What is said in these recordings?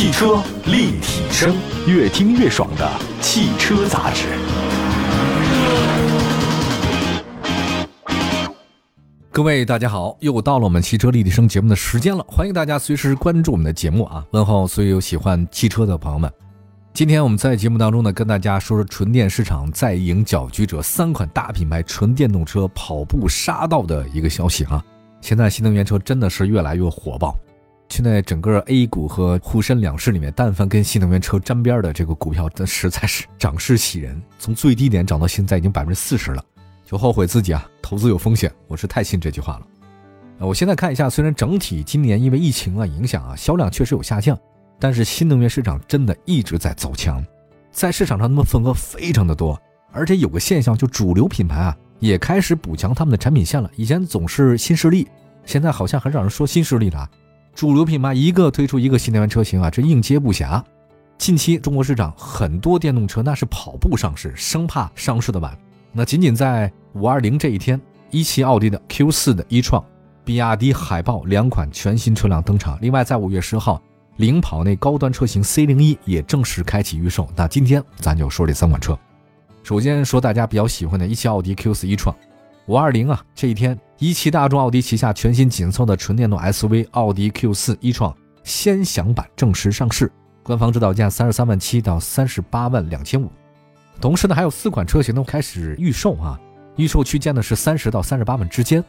汽车立体声，越听越爽的汽车杂志。各位大家好，又到了我们汽车立体声节目的时间了，欢迎大家随时关注我们的节目啊！问候所有喜欢汽车的朋友们。今天我们在节目当中呢，跟大家说说纯电市场再迎搅局者，三款大品牌纯电动车跑步杀到的一个消息啊！现在新能源车真的是越来越火爆，现在整个 A 股和沪深两市里面，但凡跟新能源车沾边的这个股票，那实在是涨势喜人，从最低点涨到现在已经百分之四十了。就后悔自己啊，投资有风险，我是太信这句话了。我现在看一下，虽然整体今年因为疫情啊影响啊，销量确实有下降，但是新能源市场真的一直在走强，在市场上他们份额非常的多，而且有个现象，就主流品牌啊也开始补强他们的产品线了。以前总是新势力，现在好像很少人说新势力了，主流品牌一个推出一个新能源车型啊，这应接不暇。近期中国市场很多电动车那是跑步上市，生怕上市的晚。那仅仅在五二零这一天，一汽奥迪的 Q 四的一创，比亚迪海豹两款全新车辆登场。另外，在五月十号，领跑那高端车型 C 零一也正式开启预售。那今天咱就说这三款车。首先说大家比较喜欢的一汽奥迪 Q 四一创，五二零啊这一天，一汽大众奥迪旗下全新紧凑的纯电动 SUV 奥迪 Q 四一创先享版正式上市，官方指导价三十三万七到三十八万两千五。同时呢，还有四款车型都开始预售啊，预售区间呢是三十到三十八万之间，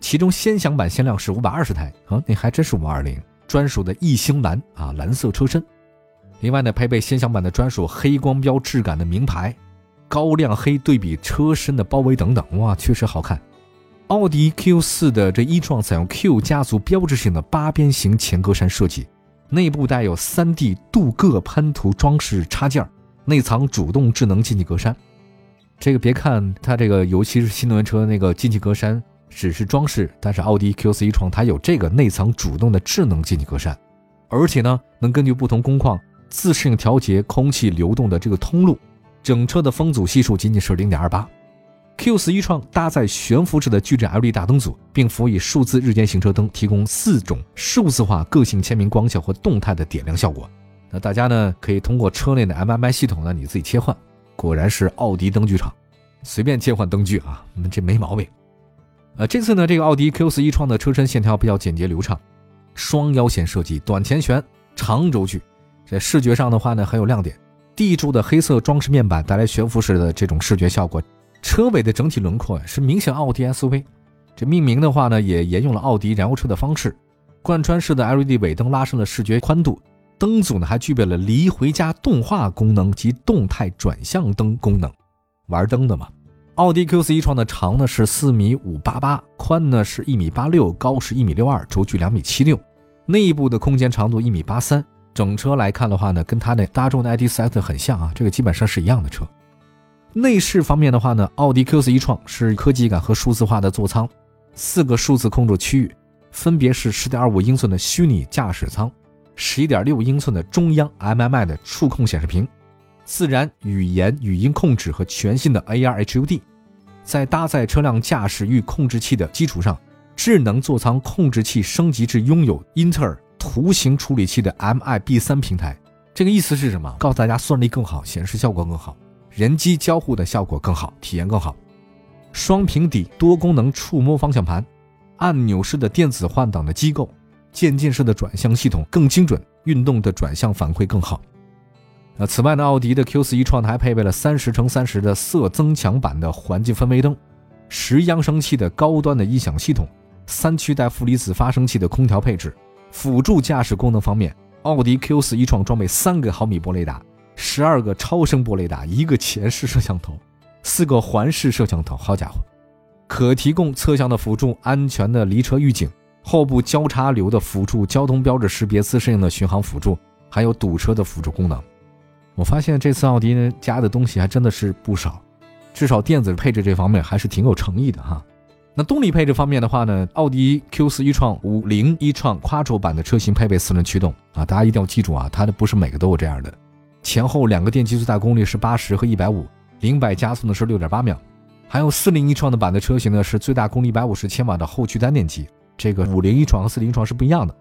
其中先享版限量是五百二十台啊，那还真是五二零专属的异星蓝啊蓝色车身，另外呢配备先享版的专属黑光标质感的名牌，高亮黑对比车身的包围等等，哇，确实好看。奥迪 Q 四的这一创采用 Q 家族标志性的八边形前格栅设计，内部带有 3D 镀铬喷涂装饰插件。内藏主动智能进气格栅，这个别看它这个，尤其是新能源车那个进气格栅只是装饰，但是奥迪 Q4 一创它有这个内藏主动的智能进气格栅，而且呢能根据不同工况自适应调节空气流动的这个通路，整车的风阻系数仅仅是零点二八。Q4 一创搭载悬浮式的矩阵 LED 大灯组，并辅以数字日间行车灯，提供四种数字化个性签名光效和动态的点亮效果。那大家呢可以通过车内的 MMI 系统呢，你自己切换。果然是奥迪灯具厂，随便切换灯具啊，这没毛病。呃，这次呢，这个奥迪 Q4 一创的车身线条比较简洁流畅，双腰线设计，短前悬，长轴距，在视觉上的话呢很有亮点。地柱的黑色装饰面板带来悬浮式的这种视觉效果，车尾的整体轮廓是明显奥迪 SUV。这命名的话呢也沿用了奥迪燃油车的方式，贯穿式的 LED 尾灯拉伸了视觉宽度。灯组呢还具备了离回家动画功能及动态转向灯功能，玩灯的嘛。奥迪 Q4 一创的长呢是四米五八八，宽呢是一米八六，高是一米六二，轴距两米七六，内部的空间长度一米八三。整车来看的话呢，跟它的大众的 ID.4 很像啊，这个基本上是一样的车。内饰方面的话呢，奥迪 Q4 一创是科技感和数字化的座舱，四个数字控制区域，分别是十点二五英寸的虚拟驾驶舱。十一点六英寸的中央 MMI 的触控显示屏，自然语言语音控制和全新的 AR HUD，在搭载车辆驾驶域控制器的基础上，智能座舱控制器升级至拥有英特尔图形处理器的 MIB 三平台。这个意思是什么？告诉大家算力更好，显示效果更好，人机交互的效果更好，体验更好。双屏底多功能触摸方向盘，按钮式的电子换挡的机构。渐进式的转向系统更精准，运动的转向反馈更好。那此外呢，奥迪的 Q4 一创还配备了三十乘三十的色增强版的环境氛围灯，十扬声器的高端的音响系统，三区带负离子发生器的空调配置。辅助驾驶功能方面，奥迪 Q4 一创装备三个毫米波雷达，十二个超声波雷达，一个前视摄像头，四个环视摄像头。好家伙，可提供侧向的辅助安全的离车预警。后部交叉流的辅助交通标志识别、自适应的巡航辅助，还有堵车的辅助功能。我发现这次奥迪加的东西还真的是不少，至少电子配置这方面还是挺有诚意的哈。那动力配置方面的话呢，奥迪 Q4 一创五零一创 Quattro 版的车型配备四轮驱动啊，大家一定要记住啊，它的不是每个都有这样的。前后两个电机最大功率是八十和一百五，零百加速呢是六点八秒。还有四零一创的版的车型呢是最大功率一百五十千瓦的后驱单电机。这个五零一创和四零一创是不一样的，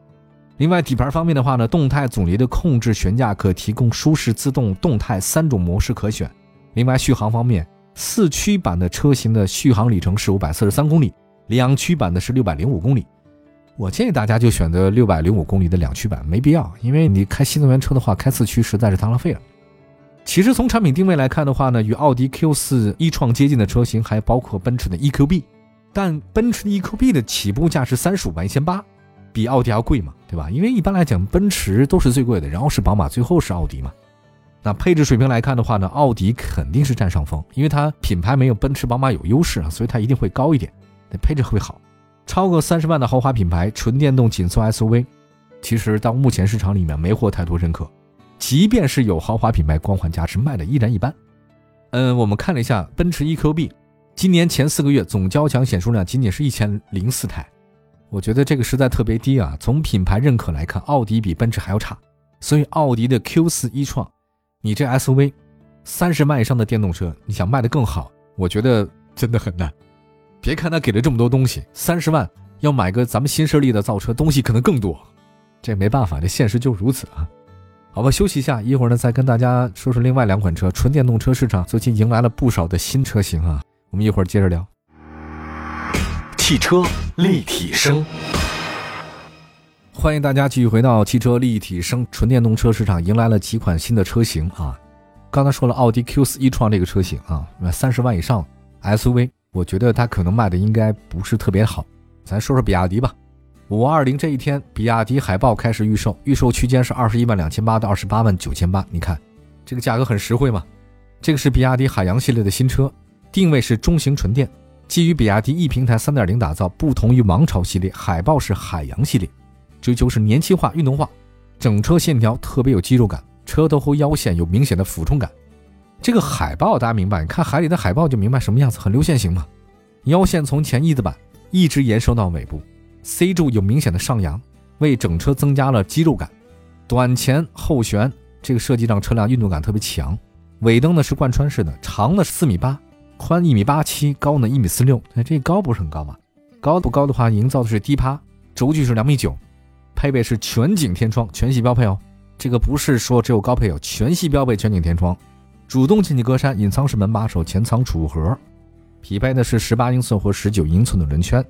另外，底盘方面的话呢，动态总离的控制悬架可提供舒适、自动、动态三种模式可选。另外，续航方面，四驱版的车型的续航里程是五百四十三公里，两驱版的是六百零五公里。我建议大家就选择六百零五公里的两驱版，没必要，因为你开新能源车的话，开四驱实在是太浪费了。其实从产品定位来看的话呢，与奥迪 Q4 一创接近的车型还包括奔驰的 EQB，但奔驰的 EQB 的起步价是三十五万一千八。比奥迪要贵嘛，对吧？因为一般来讲，奔驰都是最贵的，然后是宝马，最后是奥迪嘛。那配置水平来看的话呢，奥迪肯定是占上风，因为它品牌没有奔驰、宝马有优势啊，所以它一定会高一点，那配置会好。超过三十万的豪华品牌，纯电动紧凑 SUV，其实到目前市场里面没获太多认可，即便是有豪华品牌光环加持，卖的依然一般。嗯，我们看了一下奔驰 EQB，今年前四个月总交强险数量仅仅是一千零四台。我觉得这个实在特别低啊！从品牌认可来看，奥迪比奔驰还要差。所以奥迪的 Q4 一创，你这 SUV，三十万以上的电动车，你想卖得更好，我觉得真的很难。别看他给了这么多东西，三十万要买个咱们新势力的造车，东西可能更多。这没办法，这现实就如此啊！好吧，休息一下，一会儿呢再跟大家说说另外两款车。纯电动车市场最近迎来了不少的新车型啊，我们一会儿接着聊。汽车立体声，欢迎大家继续回到汽车立体声。纯电动车市场迎来了几款新的车型啊！刚才说了奥迪 Q4 e 创这个车型啊，三十万以上 SUV，我觉得它可能卖的应该不是特别好。咱说说比亚迪吧，五二零这一天，比亚迪海豹开始预售，预售区间是二十一万两千八到二十八万九千八。你看这个价格很实惠嘛？这个是比亚迪海洋系列的新车，定位是中型纯电。基于比亚迪 E 平台3.0打造，不同于王朝系列，海豹是海洋系列，追求是年轻化、运动化，整车线条特别有肌肉感，车头和腰线有明显的俯冲感。这个海豹大家明白，你看海里的海豹就明白什么样子，很流线型嘛。腰线从前翼子板一直延伸到尾部，C 柱有明显的上扬，为整车增加了肌肉感。短前后悬这个设计让车辆运动感特别强。尾灯呢是贯穿式的，长的四米八。宽一米八七，高呢一米四六，这高不是很高吧？高不高的话，营造的是低趴。轴距是两米九，配备是全景天窗，全系标配哦。这个不是说只有高配哦，全系标配全景天窗，主动进气格栅，隐藏式门把手，前舱储物盒，匹配的是十八英寸或十九英寸的轮圈。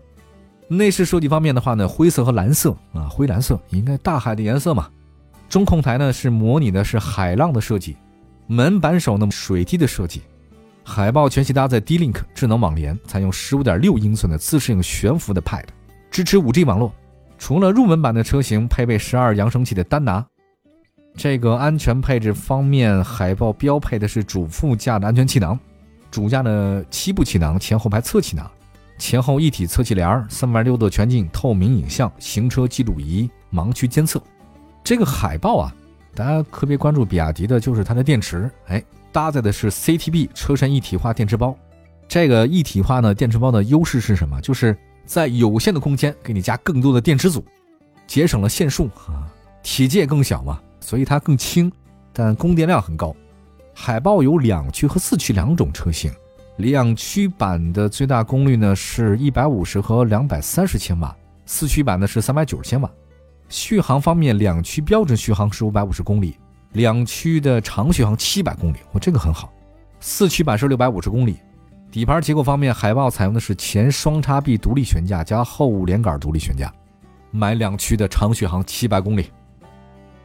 内饰设计方面的话呢，灰色和蓝色啊，灰蓝色应该大海的颜色嘛。中控台呢是模拟的是海浪的设计，门把手呢水滴的设计。海豹全系搭载 D-Link 智能网联，采用十五点六英寸的自适应悬浮的 Pad，支持 5G 网络。除了入门版的车型配备十二扬声器的丹拿，这个安全配置方面，海豹标配的是主副驾的安全气囊，主驾的七部气囊，前后排侧气囊，前后一体侧气帘，三百六度全景透明影像，行车记录仪，盲区监测。这个海豹啊，大家特别关注比亚迪的就是它的电池，哎。搭载的是 CTB 车身一体化电池包，这个一体化呢，电池包的优势是什么？就是在有限的空间给你加更多的电池组，节省了线数啊，体积也更小嘛，所以它更轻，但供电量很高。海豹有两驱和四驱两种车型，两驱版的最大功率呢是一百五十和两百三十千瓦，四驱版呢是三百九十千瓦。续航方面，两驱标准续航是五百五十公里。两驱的长续航七百公里，我这个很好。四驱版是六百五十公里。底盘结构方面，海豹采用的是前双叉臂独立悬架加后连杆独立悬架，买两驱的长续航七百公里。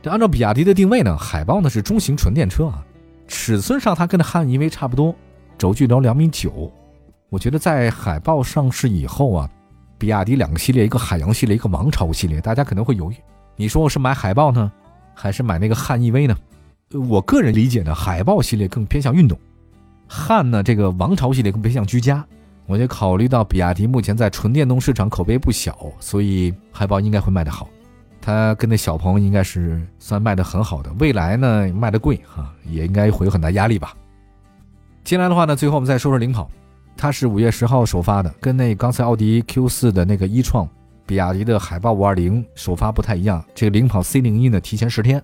这按照比亚迪的定位呢，海豹呢是中型纯电车啊，尺寸上它跟那汉 EV 差不多，轴距都两米九。我觉得在海豹上市以后啊，比亚迪两个系列，一个海洋系列，一个王朝系列，大家可能会犹豫，你说我是买海豹呢？还是买那个汉 EV 呢？我个人理解呢，海豹系列更偏向运动，汉呢这个王朝系列更偏向居家。我就考虑到比亚迪目前在纯电动市场口碑不小，所以海豹应该会卖得好。它跟那小鹏应该是算卖得很好的，未来呢卖得贵哈，也应该会有很大压力吧。接下来的话呢，最后我们再说说领跑，它是五月十号首发的，跟那刚才奥迪 Q4 的那个一创。比亚迪的海豹五二零首发不太一样，这个领跑 C 零一呢提前十天，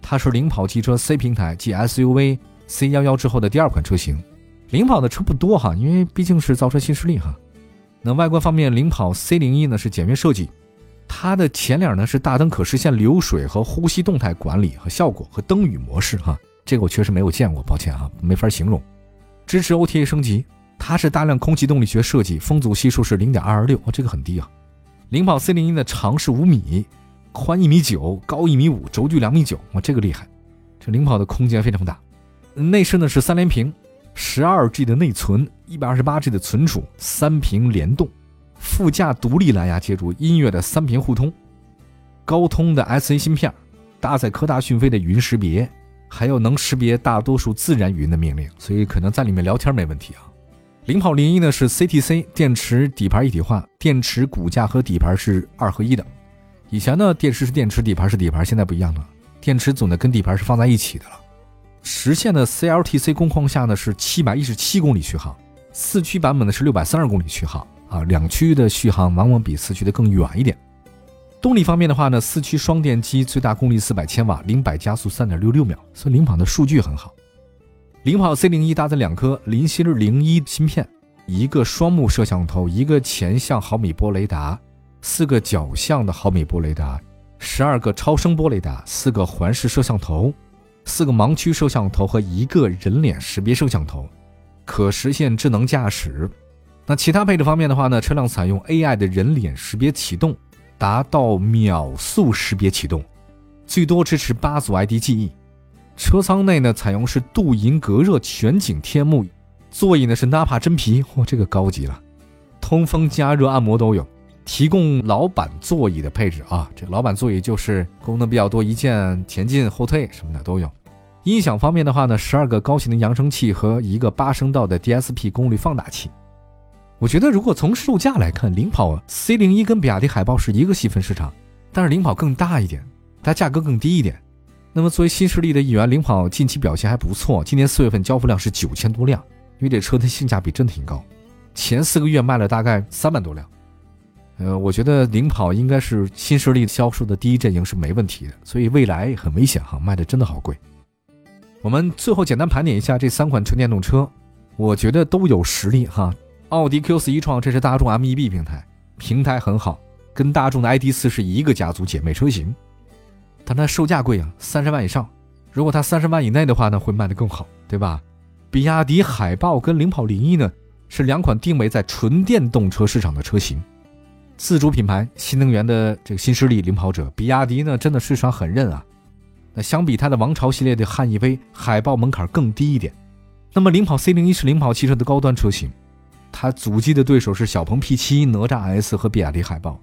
它是领跑汽车 C 平台继 SUV C 幺幺之后的第二款车型。领跑的车不多哈，因为毕竟是造车新势力哈。那外观方面，领跑 C 零一呢是简约设计，它的前脸呢是大灯可实现流水和呼吸动态管理和效果和灯语模式哈，这个我确实没有见过，抱歉啊，没法形容。支持 OTA 升级，它是大量空气动力学设计，风阻系数是零点二二六，这个很低啊。领跑 C 零一的长是五米，宽一米九，高一米五，轴距两米九，哇，这个厉害。这领跑的空间非常大，内饰呢是三连屏，十二 G 的内存，一百二十八 G 的存储，三屏联动。副驾独立蓝牙接入，音乐的三屏互通，高通的 SA 芯片，搭载科大讯飞的语音识别，还有能识别大多数自然语音的命令，所以可能在里面聊天没问题啊。领跑零一呢是 CTC 电池底盘一体化，电池骨架和底盘是二合一的。以前呢电池是电池，底盘是底盘，现在不一样了，电池总的跟底盘是放在一起的了。实现的 CLTC 工况下呢是七百一十七公里续航，四驱版本呢是六百三十公里续航。啊，两驱的续航往往比四驱的更远一点。动力方面的话呢，四驱双电机最大功率四百千瓦，零百加速三点六六秒，所以领跑的数据很好。领跑 C 零一搭载两颗林芯零一芯片，一个双目摄像头，一个前向毫米波雷达，四个角向的毫米波雷达，十二个超声波雷达，四个环视摄像头，四个盲区摄像头和一个人脸识别摄像头，可实现智能驾驶。那其他配置方面的话呢，车辆采用 AI 的人脸识别启动，达到秒速识别启动，最多支持八组 ID 记忆。车舱内呢，采用是镀银隔热全景天幕，座椅呢是 Nappa 真皮，嚯，这个高级了，通风、加热、按摩都有，提供老板座椅的配置啊。这老板座椅就是功能比较多，一键前进、后退什么的都有。音响方面的话呢，十二个高频的扬声器和一个八声道的 DSP 功率放大器。我觉得，如果从售价来看，领跑 C 零一跟比亚迪海豹是一个细分市场，但是领跑更大一点，它价格更低一点。那么作为新势力的一员，领跑近期表现还不错，今年四月份交付量是九千多辆，因为这车的性价比真的挺高，前四个月卖了大概三万多辆。呃，我觉得领跑应该是新势力销售的第一阵营是没问题的，所以未来很危险哈，卖的真的好贵。我们最后简单盘点一下这三款纯电动车，我觉得都有实力哈。奥迪 Q4 一创，这是大众 MEB 平台，平台很好，跟大众的 ID.4 是一个家族姐妹车型，但它售价贵啊，三十万以上。如果它三十万以内的话呢，会卖得更好，对吧？比亚迪海豹跟领跑零一呢，是两款定位在纯电动车市场的车型，自主品牌，新能源的这个新势力领跑者。比亚迪呢，真的市场很韧啊。那相比它的王朝系列的汉 EV，海豹门槛更低一点。那么领跑 C 零一是领跑汽车的高端车型。它阻击的对手是小鹏 P7、哪吒 S 和比亚迪海豹，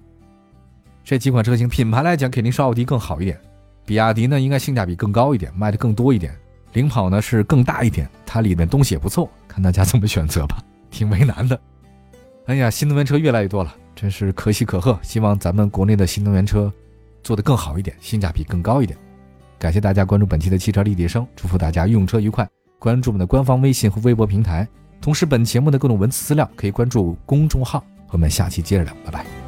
这几款车型品牌来讲肯定是奥迪更好一点，比亚迪呢应该性价比更高一点，卖的更多一点。领跑呢是更大一点，它里面东西也不错，看大家 怎么选择吧，挺为难的。哎呀，新能源车越来越多了，真是可喜可贺。希望咱们国内的新能源车做得更好一点，性价比更高一点。感谢大家关注本期的汽车立体声，祝福大家用车愉快。关注我们的官方微信和微博平台。同时，本节目的各种文字资料可以关注公众号。我们下期接着聊，拜拜。